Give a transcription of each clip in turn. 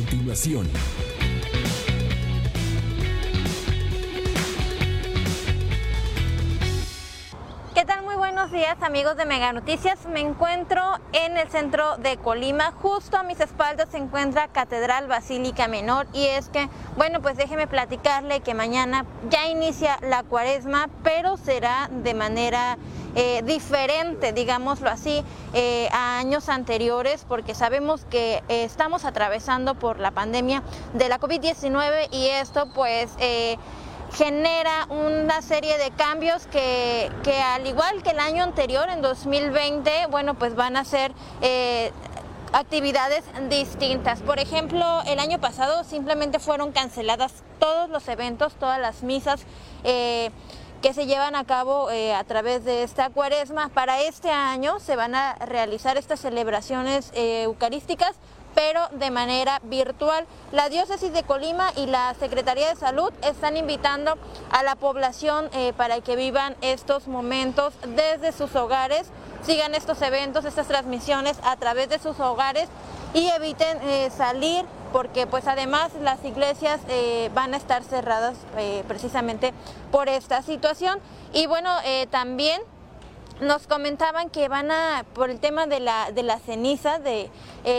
Continuación. ¿Qué tal? Muy buenos días amigos de Mega Noticias. Me encuentro en el centro de Colima. Justo a mis espaldas se encuentra Catedral Basílica Menor y es que, bueno, pues déjeme platicarle que mañana ya inicia la cuaresma, pero será de manera eh, diferente, digámoslo así, eh, a años anteriores, porque sabemos que eh, estamos atravesando por la pandemia de la COVID-19 y esto pues genera una serie de cambios que, que, al igual que el año anterior, en 2020, bueno, pues van a ser actividades distintas. Por ejemplo, el año pasado simplemente fueron canceladas todos los eventos, todas las misas que se llevan a cabo eh, a través de esta cuaresma. Para este año se van a realizar estas celebraciones eh, eucarísticas pero de manera virtual. La diócesis de Colima y la Secretaría de Salud están invitando a la población eh, para que vivan estos momentos desde sus hogares, sigan estos eventos, estas transmisiones a través de sus hogares y eviten salir porque pues además las iglesias eh, van a estar cerradas eh, precisamente por esta situación. Y bueno, eh, también nos comentaban que van a, por el tema de la, de la ceniza, de,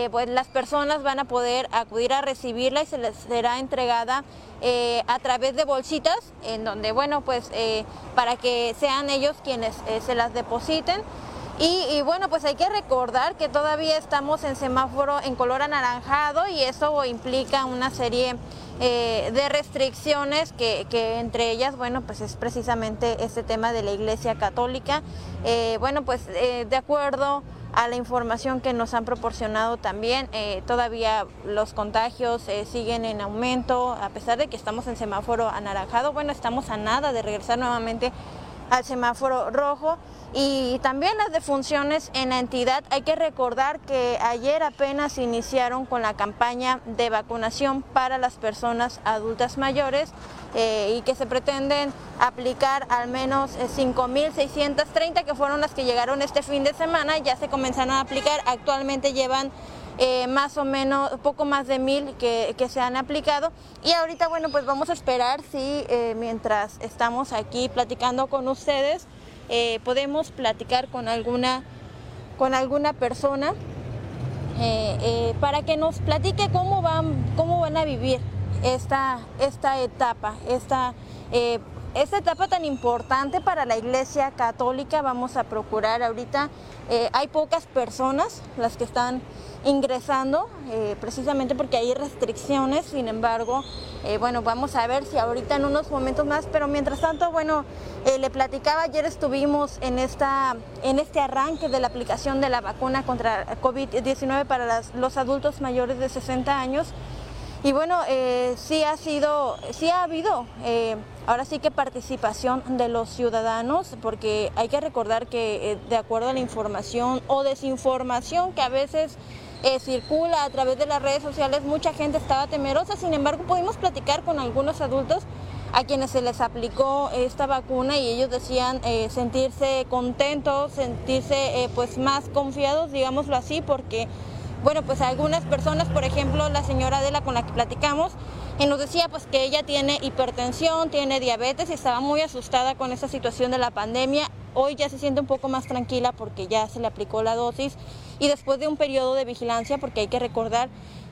pues las personas van a poder acudir a recibirla y se les será entregada a través de bolsitas, en donde, bueno, pues para que sean ellos quienes se las depositen. Y, bueno, pues hay que recordar que todavía estamos en semáforo en color anaranjado y eso implica una serie eh, de restricciones que, entre ellas, bueno, pues es precisamente este tema de la Iglesia Católica. Eh, bueno, pues eh, de acuerdo a la información que nos han proporcionado también, todavía los contagios siguen en aumento, a pesar de que estamos en semáforo anaranjado, bueno, estamos a nada de regresar nuevamente al semáforo rojo y también las defunciones en la entidad. Hay que recordar que ayer apenas iniciaron con la campaña de vacunación para las personas adultas mayores eh, y que se pretenden aplicar al menos 5.630 eh, que fueron las que llegaron este fin de semana, ya se comenzaron a aplicar, actualmente llevan eh, más o menos, poco más de mil que, se han aplicado. Y ahorita, bueno, pues vamos a esperar si mientras estamos aquí platicando con ustedes, eh, podemos platicar con alguna, con alguna persona eh, eh, para que nos platique cómo van, cómo van a vivir esta, esta etapa, esta, esta etapa tan importante para la Iglesia Católica. Vamos a procurar ahorita, hay pocas personas las que están ingresando, eh, precisamente porque hay restricciones, sin embargo, eh, bueno, vamos a ver si ahorita en unos momentos más, pero mientras tanto, bueno, eh, le platicaba, ayer estuvimos en, esta, en este arranque de la aplicación de la vacuna contra COVID-19 para los adultos mayores de 60 años. Y bueno, sí ha sido, sí ha habido ahora sí que participación de los ciudadanos, porque hay que recordar que de acuerdo a la información o desinformación que a veces eh, circula a través de las redes sociales, mucha gente estaba temerosa, sin embargo pudimos platicar con algunos adultos a quienes se les aplicó esta vacuna y ellos decían eh, sentirse contentos, sentirse eh, pues más confiados, digámoslo así, porque bueno, pues algunas personas, por ejemplo, la señora Adela con la que platicamos, y nos decía pues que ella tiene hipertensión, tiene diabetes y estaba muy asustada con esta situación de la pandemia. Hoy ya se siente un poco más tranquila porque ya se le aplicó la dosis y después de un periodo de vigilancia, porque hay que recordar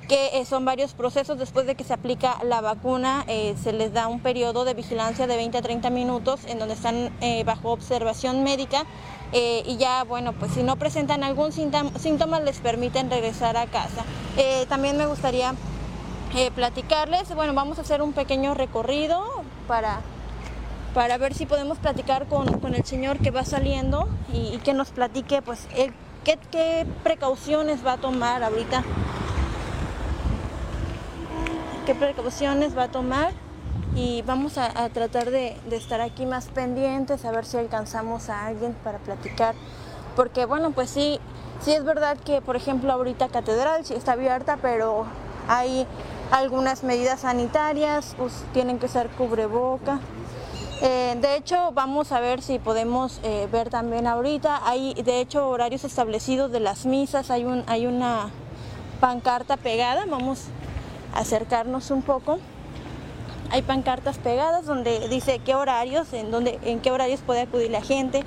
que eh, son varios procesos después de que se aplica la vacuna, eh, se les da un periodo de vigilancia de 20 a 30 minutos en donde están eh, bajo observación médica y ya, bueno, pues si no presentan algún síntoma, les permiten regresar a casa. también me gustaría platicarles, bueno, vamos a hacer un pequeño recorrido para para ver si podemos platicar con, el señor que va saliendo y, que nos platique pues él ¿qué, precauciones va a tomar ahorita? ¿Qué precauciones va a tomar? Y vamos a, tratar de, estar aquí más pendientes, a ver si alcanzamos a alguien para platicar. Porque bueno, pues sí, sí es verdad que, por ejemplo, ahorita Catedral sí está abierta, pero hay algunas medidas sanitarias, tienen que ser cubreboca. Eh, de hecho, vamos a ver si podemos eh, ver también ahorita. Hay, de hecho, horarios establecidos de las misas. Hay, un, hay una pancarta pegada. Vamos a acercarnos un poco. Hay pancartas pegadas donde dice qué horarios, en, donde, en qué horarios puede acudir la gente,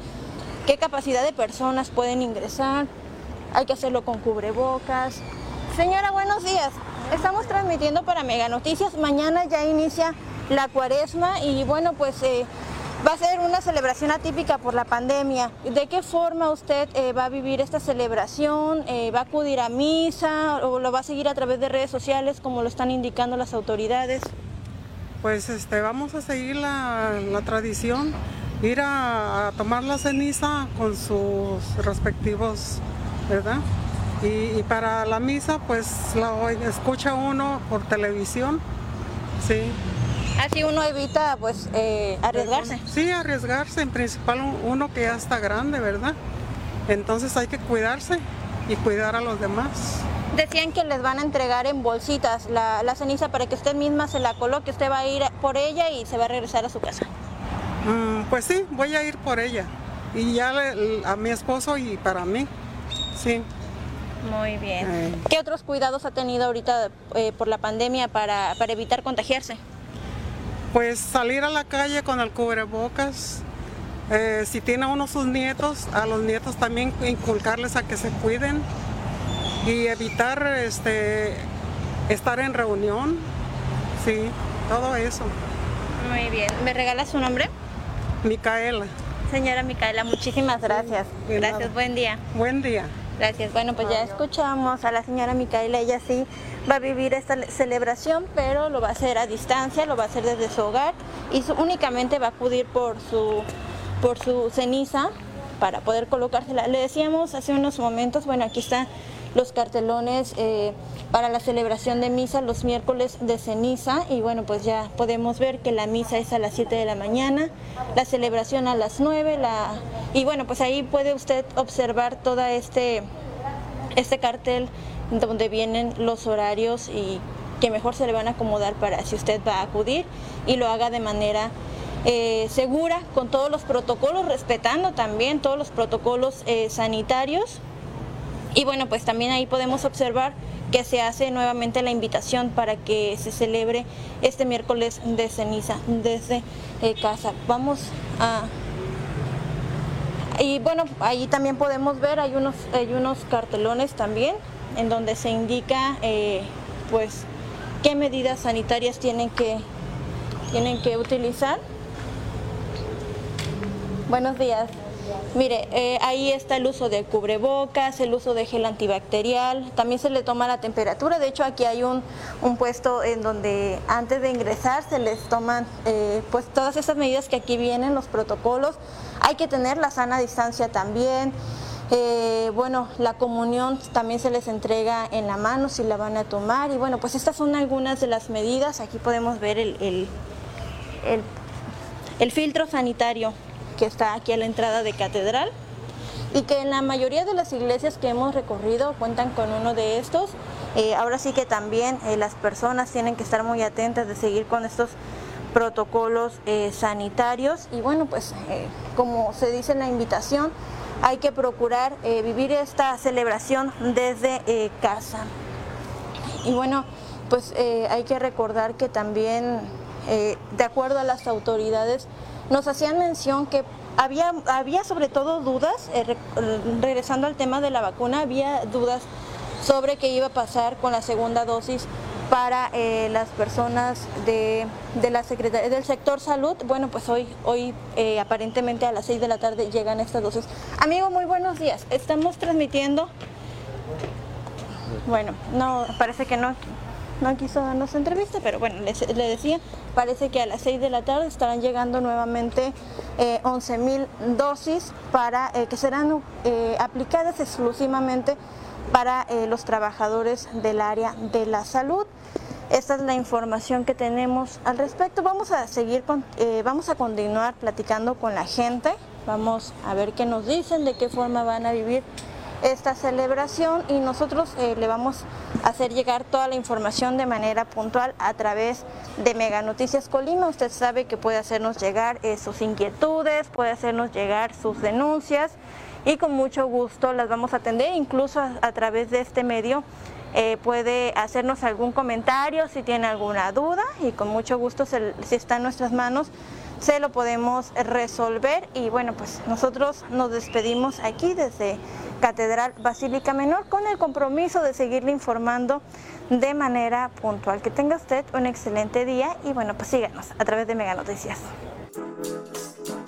qué capacidad de personas pueden ingresar. Hay que hacerlo con cubrebocas. Señora, buenos días. Estamos transmitiendo para Mega Noticias. Mañana ya inicia la cuaresma y bueno, pues eh, va a ser una celebración atípica por la pandemia. ¿De qué forma usted eh, va a vivir esta celebración? Eh, ¿Va a acudir a misa o lo va a seguir a través de redes sociales como lo están indicando las autoridades? Pues este, vamos a seguir la, tradición, ir a, tomar la ceniza con sus respectivos, ¿verdad? Y, y, para la misa, pues la escucha uno por televisión, sí. Así uno evita pues eh, arriesgarse. Sí, arriesgarse, en principal uno que ya está grande, ¿verdad? Entonces hay que cuidarse y cuidar a los demás. Decían que les van a entregar en bolsitas la, ceniza para que usted misma se la coloque, usted va a ir por ella y se va a regresar a su casa. Mm, pues sí, voy a ir por ella. Y ya a mi esposo y para mí, sí. Muy bien. ¿Qué otros cuidados ha tenido ahorita eh, por la pandemia para, para evitar contagiarse? Pues salir a la calle con el cubrebocas, eh, si tiene uno sus nietos, a los nietos también inculcarles a que se cuiden y evitar este, estar en reunión, sí, todo eso. Muy bien, ¿me regala su nombre? Micaela. Señora Micaela, muchísimas gracias. gracias, buen día. Buen día. Gracias. Bueno, pues ya escuchamos a la señora Micaela, ella sí va a vivir esta celebración, pero lo va a hacer a distancia, lo va a hacer desde su hogar y únicamente va a acudir por su, por su ceniza para poder colocársela. Le decíamos hace unos momentos, bueno, aquí están los cartelones eh, para la celebración de misa los miércoles de ceniza y bueno, pues ya podemos ver que la misa es a las 7 de la mañana, la celebración a las 9, la... y bueno, pues ahí puede usted observar todo este, este cartel donde vienen los horarios y que mejor se le van a acomodar para si usted va a acudir y lo haga de manera eh, segura, con todos los protocolos, respetando también todos los protocolos eh, sanitarios. Y bueno, pues también ahí podemos observar que se hace nuevamente la invitación para que se celebre este miércoles de ceniza desde eh, casa. Vamos a... Y bueno, ahí también podemos ver, hay unos, hay unos cartelones también en donde se indica eh, pues qué medidas sanitarias tienen que, tienen que utilizar. Buenos días. Mire, eh, ahí está el uso de cubrebocas, el uso de gel antibacterial, también se le toma la temperatura, de hecho aquí hay un, puesto en donde antes de ingresar se les toman eh, pues todas esas medidas que aquí vienen, los protocolos, hay que tener la sana distancia también, eh, bueno, la comunión también se les entrega en la mano si la van a tomar. Y bueno, pues estas son algunas de las medidas. Aquí podemos ver el, el, filtro sanitario que está aquí a la entrada de catedral y que en la mayoría de las iglesias que hemos recorrido cuentan con uno de estos. Eh, ahora sí que también eh, las personas tienen que estar muy atentas de seguir con estos protocolos sanitarios y bueno pues como se dice en la invitación hay que procurar eh, vivir esta celebración desde eh, casa. Y bueno, pues eh, hay que recordar que también, de acuerdo a las autoridades, nos hacían mención que había, había sobre todo dudas, regresando al tema de la vacuna, había dudas sobre qué iba a pasar con la segunda dosis para eh, las personas de, la Secretaría del sector salud. Bueno, pues hoy, hoy eh, aparentemente a las 6 de la tarde llegan estas dosis. Amigo, muy buenos días. Estamos transmitiendo. Bueno, no, parece que no. no quiso darnos entrevista, pero bueno, le, decía, parece que a las 6 de la tarde estarán llegando nuevamente 11 mil dosis para que serán aplicadas exclusivamente para los trabajadores del área de la salud. Esta es la información que tenemos al respecto. Vamos a seguir, eh, vamos a continuar platicando con la gente. Vamos a ver qué nos dicen, de qué forma van a vivir esta celebración y nosotros eh, le vamos a hacer llegar toda la información de manera puntual a través de Mega Noticias Colima. Usted sabe que puede hacernos llegar eh, sus inquietudes, puede hacernos llegar sus denuncias y con mucho gusto las vamos a atender, incluso a través de este medio eh, puede hacernos algún comentario si tiene alguna duda y con mucho gusto, si está en nuestras manos, se lo podemos resolver. Y bueno, pues nosotros nos despedimos aquí desde Catedral Basílica Menor con el compromiso de seguirle informando de manera puntual. Que tenga usted un excelente día y bueno, pues síganos a través de Mega Noticias.